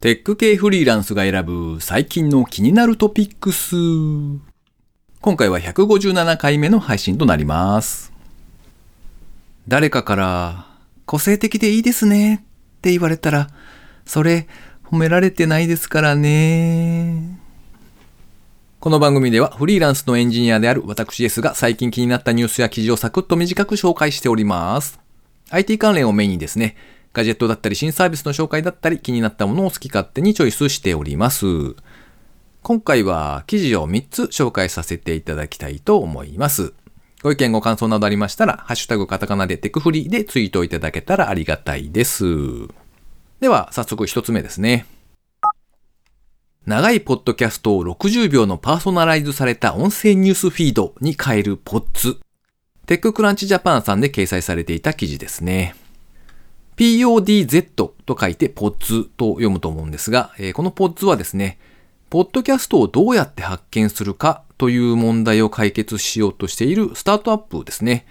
テック系フリーランスが選ぶ最近の気になるトピックス。今回は157回目の配信となります。誰かから、個性的でいいですねって言われたら、それ褒められてないですからね。この番組ではフリーランスのエンジニアである私 S が最近気になったニュースや記事をサクッと短く紹介しております。IT 関連をメインにですね、ガジェットだったり新サービスの紹介だったり気になったものを好き勝手にチョイスしております。今回は記事を3つ紹介させていただきたいと思います。ご意見ご感想などありましたら、ハッシュタグカタカナでテクフリーでツイートいただけたらありがたいです。では、早速1つ目ですね。長いポッドキャストを60秒のパーソナライズされた音声ニュースフィードに変えるポッツ。テッククランチジャパンさんで掲載されていた記事ですね。PODZ と書いてポッツと読むと思うんですが、えーこのポッツはですね、ポッドキャストをどうやって発見するかという問題を解決しようとしているスタートアップですね。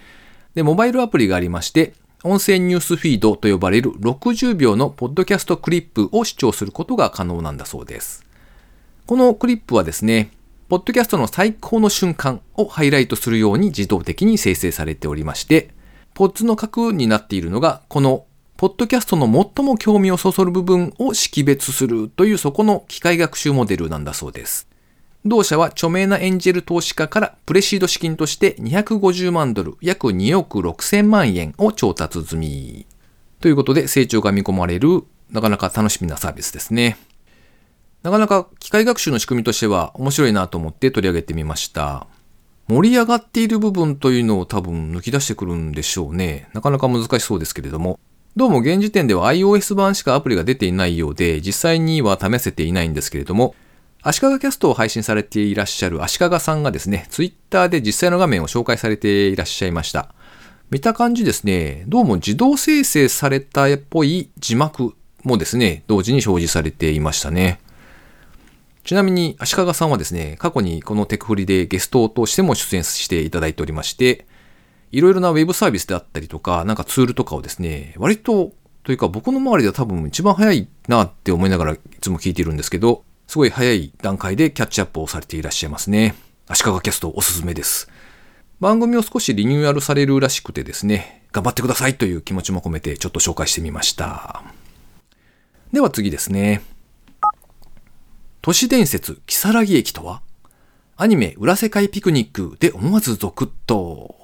で、モバイルアプリがありまして、音声ニュースフィードと呼ばれる60秒のポッドキャストクリップを視聴することが可能なんだそうです。このクリップはですね、ポッドキャストの最高の瞬間をハイライトするように自動的に生成されておりまして、ポッツの核になっているのが、このポッドキャストの最も興味をそそる部分を識別するというそこの機械学習モデルなんだそうです。同社は著名なエンジェル投資家からプレシード資金として250万ドル、約2億6000万円を調達済み。ということで成長が見込まれる、なかなか楽しみなサービスですね。なかなか機械学習の仕組みとしては面白いなと思って取り上げてみました。盛り上がっている部分というのを多分抜き出してくるんでしょうね。なかなか難しそうですけれども。どうも現時点では iOS 版しかアプリが出ていないようで、実際には試せていないんですけれども、足利キャストを配信されていらっしゃる足利さんがですね、Twitter で実際の画面を紹介されていらっしゃいました。見た感じですね、どうも自動生成されたっぽい字幕もですね、同時に表示されていましたね。ちなみに足利さんはですね、過去にこのテクフリでゲストとしても出演していただいておりまして、いろいろなウェブサービスであったりとか、なんかツールとかをですね、割と、というか僕の周りでは多分一番早いなって思いながらいつも聞いているんですけど、すごい早い段階でキャッチアップをされていらっしゃいますね。足利キャストおすすめです。番組を少しリニューアルされるらしくてですね、頑張ってくださいという気持ちも込めてちょっと紹介してみました。では次ですね。都市伝説、木更木駅とは？アニメ、裏世界ピクニックで思わずゾクッと。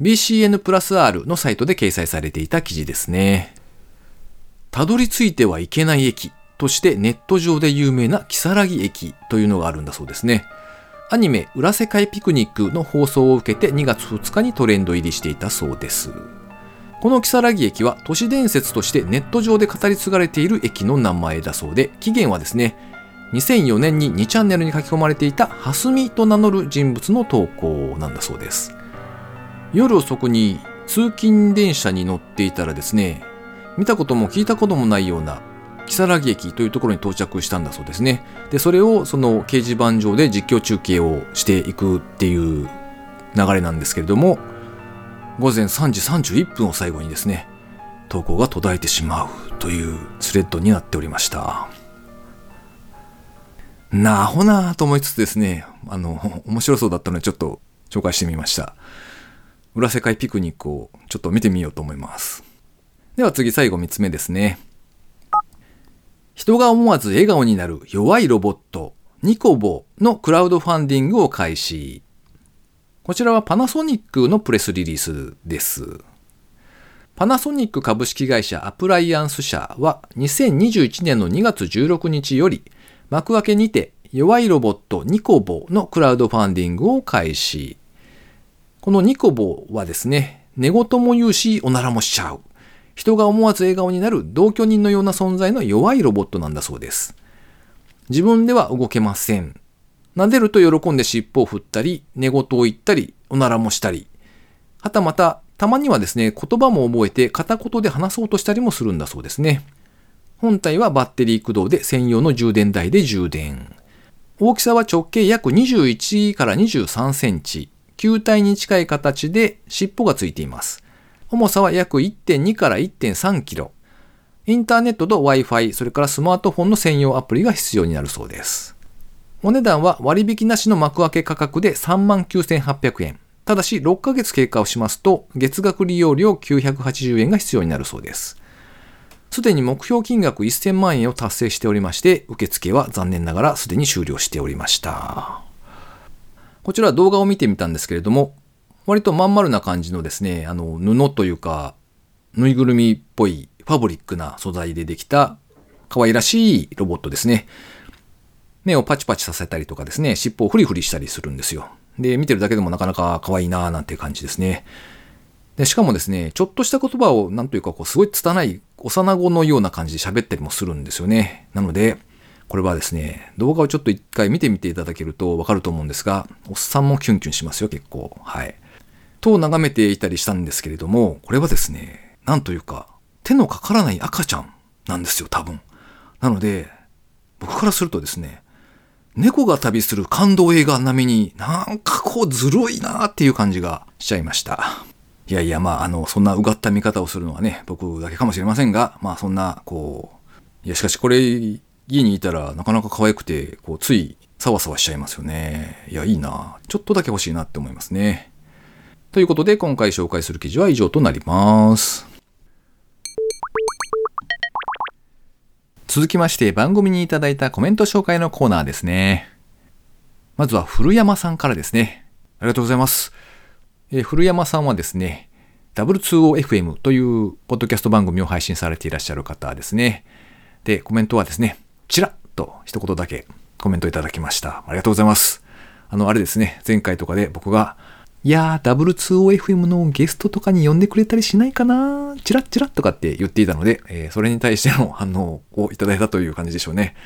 BCN プラス R のサイトで掲載されていた記事ですね。たどり着いてはいけない駅としてネット上で有名な木更木駅というのがあるんだそうですね。アニメ、裏世界ピクニックの放送を受けて2月2日にトレンド入りしていたそうです。この木更木駅は都市伝説としてネット上で語り継がれている駅の名前だそうで、起源はですね、2004年に2チャンネルに書き込まれていたハスミと名乗る人物の投稿なんだそうです。夜遅くに通勤電車に乗っていたらですね、見たことも聞いたこともないような木更木駅というところに到着したんだそうですね。で、それをその掲示板上で実況中継をしていくっていう流れなんですけれども、午前3時31分を最後にですね、投稿が途絶えてしまうというスレッドになっておりました。なあほなあと思いつつですね、あの、面白そうだったのでちょっと紹介してみました。裏世界ピクニックをちょっと見てみようと思います。では次最後3つ目ですね。人が思わず笑顔になる弱いロボット、ニコボのクラウドファンディングを開始。こちらはパナソニックのプレスリリースです。パナソニック株式会社アプライアンス社は2021年の2月16日より幕開けにて弱いロボットニコボのクラウドファンディングを開始。このニコボはですね、寝言も言うし、おならもしちゃう。人が思わず笑顔になる同居人のような存在の弱いロボットなんだそうです。自分では動けません。撫でると喜んで尻尾を振ったり、寝言を言ったり、おならもしたり。はたまた、たまにはですね、言葉も覚えて片言で話そうとしたりもするんだそうですね。本体はバッテリー駆動で専用の充電台で充電。大きさは直径約21から23センチ。球体に近い形で尻尾がついています。重さは約1.2から1.3キロ。インターネットと Wi-Fi、それからスマートフォンの専用アプリが必要になるそうです。お値段は割引なしの幕開け価格で39,800円。ただし、6ヶ月経過をしますと、月額利用料980円が必要になるそうです。すでに目標金額1000万円を達成しておりまして、受付は残念ながらすでに終了しておりました。こちら動画を見てみたんですけれども、割とまん丸な感じのですね、あの、布というか、ぬいぐるみっぽいファブリックな素材でできた可愛らしいロボットですね。目をパチパチさせたりとかですね、尻尾をフリフリしたりするんですよ。で、見てるだけでもなかなか可愛いなーなんていう感じですね。で、しかもですね、ちょっとした言葉をなんというかこうすごい拙い幼子のような感じで喋ったりもするんですよね。なので、これはですね、動画をちょっと一回見てみていただけるとわかると思うんですが、おっさんもキュンキュンしますよ、結構。はい。と眺めていたりしたんですけれども、これはですね、なんというか、手のかからない赤ちゃんなんですよ、多分。なので、僕からするとですね、猫が旅する感動映画並みになんかこうずるいなーっていう感じがしちゃいました。いやいや、まあ、あの、そんなうがった見方をするのはね、僕だけかもしれませんが、まあ、そんな、こう、いや、しかしこれ、家にいたらなかなか可愛くて、こう、つい、サワサワしちゃいますよね。いや、いいなちょっとだけ欲しいなって思いますね。ということで、今回紹介する記事は以上となります。続きまして番組にいただいたコメント紹介のコーナーですね。まずは古山さんからですね。ありがとうございます。えー、古山さんはですね、W2OFM というポッドキャスト番組を配信されていらっしゃる方ですね。で、コメントはですね、チラッと一言だけコメントいただきました。ありがとうございます。あの、あれですね、前回とかで僕がいやー、W2OFM のゲストとかに呼んでくれたりしないかなチラッチラッとかって言っていたので、えー、それに対しての反応をいただいたという感じでしょうね。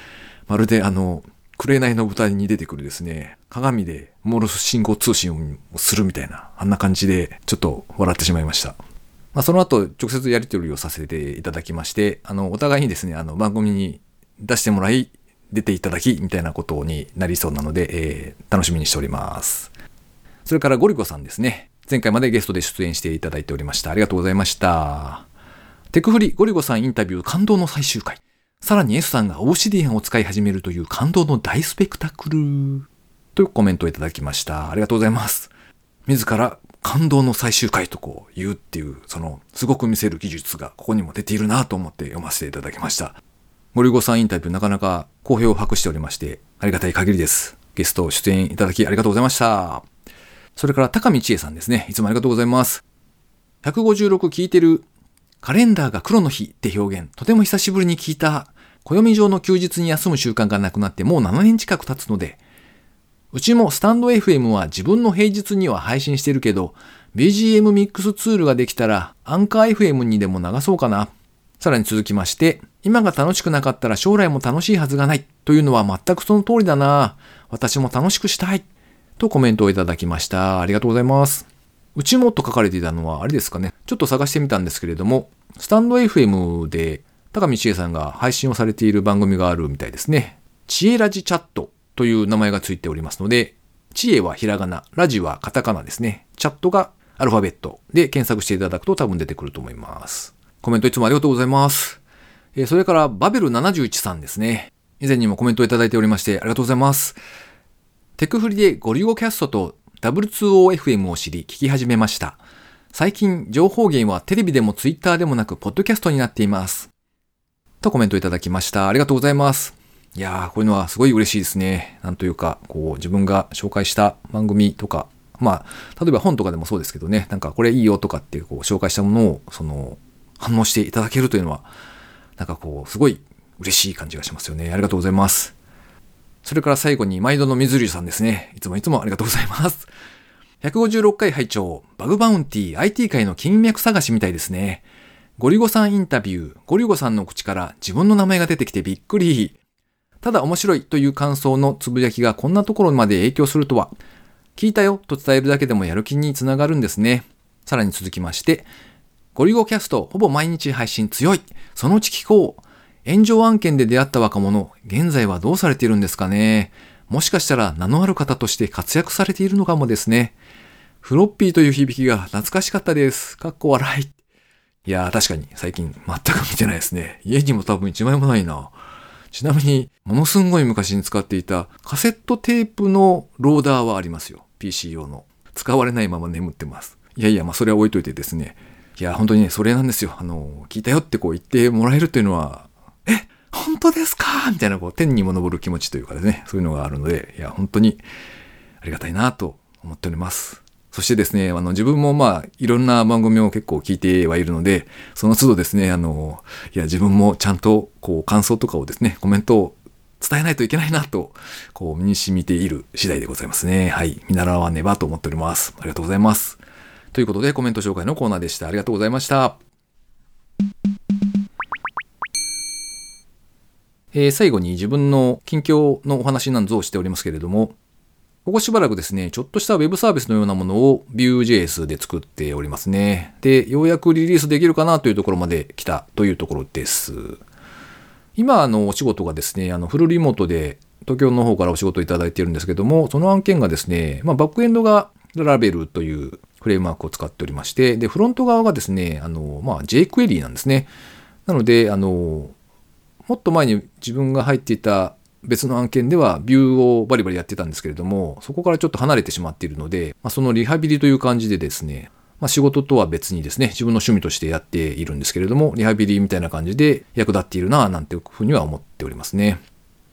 まるであの、紅の舞台に出てくるですね、鏡でモールス信号通信をするみたいな、あんな感じでちょっと笑ってしまいました。まあ、その後、直接やり取りをさせていただきまして、あの、お互いにですね、あの、番組に出してもらい、出ていただき、みたいなことになりそうなので、えー、楽しみにしております。それからゴリゴさんですね。前回までゲストで出演していただいておりました。ありがとうございました。テクフリゴリゴさんインタビュー感動の最終回。さらに S さんがオーシディアンを使い始めるという感動の大スペクタクル。というコメントをいただきました。ありがとうございます。自ら感動の最終回とこう言うっていう、そのすごく見せる技術がここにも出ているなと思って読ませていただきました。ゴリゴさんインタビューなかなか好評を博しておりまして、ありがたい限りです。ゲスト出演いただきありがとうございました。それから高見千恵さんですね。いつもありがとうございます。156聞いてるカレンダーが黒の日って表現、とても久しぶりに聞いた。暦上の休日に休む習慣がなくなってもう7年近く経つので、うちもスタンド FM は自分の平日には配信してるけど、BGM ミックスツールができたら、アンカー FM にでも流そうかな。さらに続きまして、今が楽しくなかったら将来も楽しいはずがないというのは全くその通りだな。私も楽しくしたい。とコメントをいただきました。ありがとうございます。うちもと書かれていたのはあれですかね。ちょっと探してみたんですけれども、スタンド FM で高見千恵さんが配信をされている番組があるみたいですね。知恵ラジチャットという名前がついておりますので、知恵はひらがな、ラジはカタカナですね。チャットがアルファベットで検索していただくと多分出てくると思います。コメントいつもありがとうございます。えそれからバベル71さんですね。以前にもコメントをいただいておりましてありがとうございます。テクフリでゴリゴキャストと W2OFM を知り聞き始めました。最近、情報源はテレビでもツイッターでもなく、ポッドキャストになっています。とコメントいただきました。ありがとうございます。いやー、こういうのはすごい嬉しいですね。なんというか、こう、自分が紹介した番組とか、まあ、例えば本とかでもそうですけどね、なんかこれいいよとかっていうこう紹介したものを、その、反応していただけるというのは、なんかこう、すごい嬉しい感じがしますよね。ありがとうございます。それから最後に毎度の水流さんですね。いつもいつもありがとうございます。156回拝聴バグバウンティ IT 界の金脈探しみたいですね。ゴリゴさんインタビュー、ゴリゴさんの口から自分の名前が出てきてびっくり。ただ面白いという感想のつぶやきがこんなところまで影響するとは。聞いたよと伝えるだけでもやる気につながるんですね。さらに続きまして、ゴリゴキャストほぼ毎日配信強い。そのうち聞こう。炎上案件で出会った若者、現在はどうされているんですかねもしかしたら名のある方として活躍されているのかもですね。フロッピーという響きが懐かしかったです。かっこ笑い。いやー確かに最近全く見てないですね。家にも多分一枚もないな。ちなみに、ものすんごい昔に使っていたカセットテープのローダーはありますよ。PC 用の。使われないまま眠ってます。いやいや、まあそれは置いといてですね。いや、本当にね、それなんですよ。あの、聞いたよってこう言ってもらえるっていうのは、え本当ですか？みたいな、こう、天にも昇る気持ちというかですね、そういうのがあるので、いや、本当にありがたいなと思っております。そしてですね、あの、自分もまあ、いろんな番組を結構聞いてはいるので、その都度ですね、あの、いや、自分もちゃんと、こう、感想とかをですね、コメントを伝えないといけないなと、こう、身に染みている次第でございますね。はい。見習わねばと思っております。ありがとうございます。ということで、コメント紹介のコーナーでした。ありがとうございました。えー、最後に自分の近況のお話なんぞをしておりますけれども、ここしばらくですね、ちょっとした Web サービスのようなものを Vue.js で作っておりますね。で、ようやくリリースできるかなというところまで来たというところです。今、あの、お仕事がですね、あの、フルリモートで東京の方からお仕事いただいているんですけども、その案件がですね、まあ、バックエンドがラベルというフレームワークを使っておりまして、で、フロント側がですね、あの、まあ、jQuery なんですね。なので、あの、もっと前に自分が入っていた別の案件ではビューをバリバリやってたんですけれども、そこからちょっと離れてしまっているので、まあ、そのリハビリという感じでですね、まあ、仕事とは別にですね、自分の趣味としてやっているんですけれども、リハビリみたいな感じで役立っているなぁなんていうふうには思っておりますね。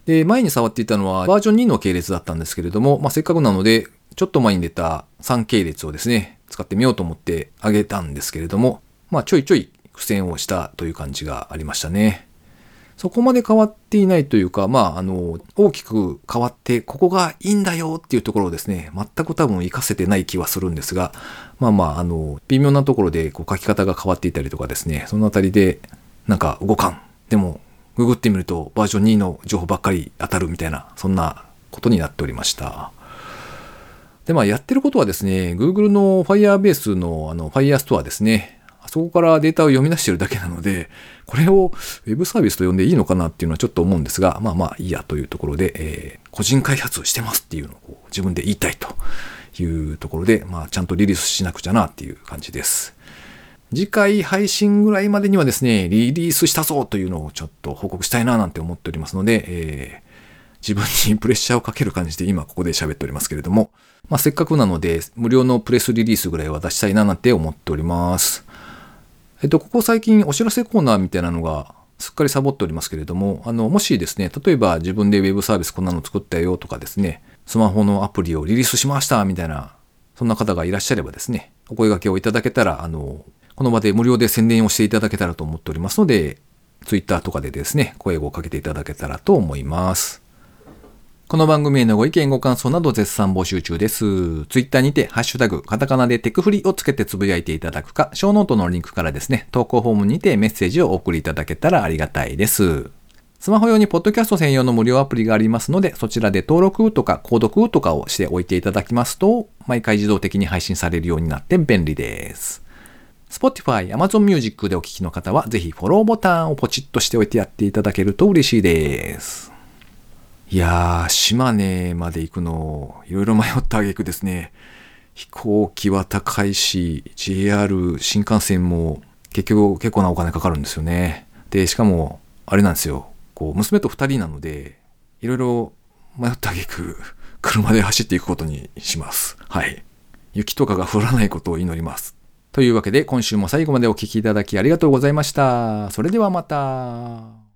で、前に触っていたのはバージョン2の系列だったんですけれども、まあ、せっかくなので、ちょっと前に出た3系列をですね、使ってみようと思ってあげたんですけれども、まあ、ちょいちょい苦戦をしたという感じがありましたね。そこまで変わっていないというか、まあ、あの、大きく変わって、ここがいいんだよっていうところをですね、全く多分活かせてない気はするんですが、まあまあ、あの、微妙なところでこう書き方が変わっていたりとかですね、そのあたりで、なんか動かん。でも、ググってみるとバージョン2の情報ばっかり当たるみたいな、そんなことになっておりました。で、まあ、やってることはですね、Google の Firebase のあの Firestore ですね。あそこからデータを読み出してるだけなので、これを Web サービスと呼んでいいのかなっていうのはちょっと思うんですが、まあまあいいやというところで、えー、個人開発してますっていうのを自分で言いたいというところで、まあちゃんとリリースしなくちゃなっていう感じです。次回配信ぐらいまでにはですね、リリースしたぞというのをちょっと報告したいななんて思っておりますので、えー、自分にプレッシャーをかける感じで今ここで喋っておりますけれども、まあ、せっかくなので無料のプレスリリースぐらいは出したいななんて思っております。えっと、ここ最近お知らせコーナーみたいなのがすっかりサボっておりますけれども、あの、もしですね、例えば自分で Web サービスこんなの作ったよとかですね、スマホのアプリをリリースしましたみたいな、そんな方がいらっしゃればですね、お声掛けをいただけたら、あの、この場で無料で宣伝をしていただけたらと思っておりますので、Twitter とかでですね、声をかけていただけたらと思います。この番組へのご意見ご感想など絶賛募集中です。ツイッターにて、ハッシュタグ、カタカナでテクフリをつけてつぶやいていただくか、ショーノートのリンクからですね、投稿フォームにてメッセージをお送りいただけたらありがたいです。スマホ用にポッドキャスト専用の無料アプリがありますので、そちらで登録とか購読とかをしておいていただきますと、毎回自動的に配信されるようになって便利です。Spotify、Amazon Music でお聴きの方は、ぜひフォローボタンをポチッとしておいてやっていただけると嬉しいです。いやー、島根まで行くの、いろいろ迷った挙句ですね。飛行機は高いし、JR 新幹線も結局結構なお金かかるんですよね。で、しかも、あれなんですよ。こう、娘と二人なので、いろいろ迷った挙句、車で走っていくことにします。はい。雪とかが降らないことを祈ります。というわけで、今週も最後までお聴きいただきありがとうございました。それではまた。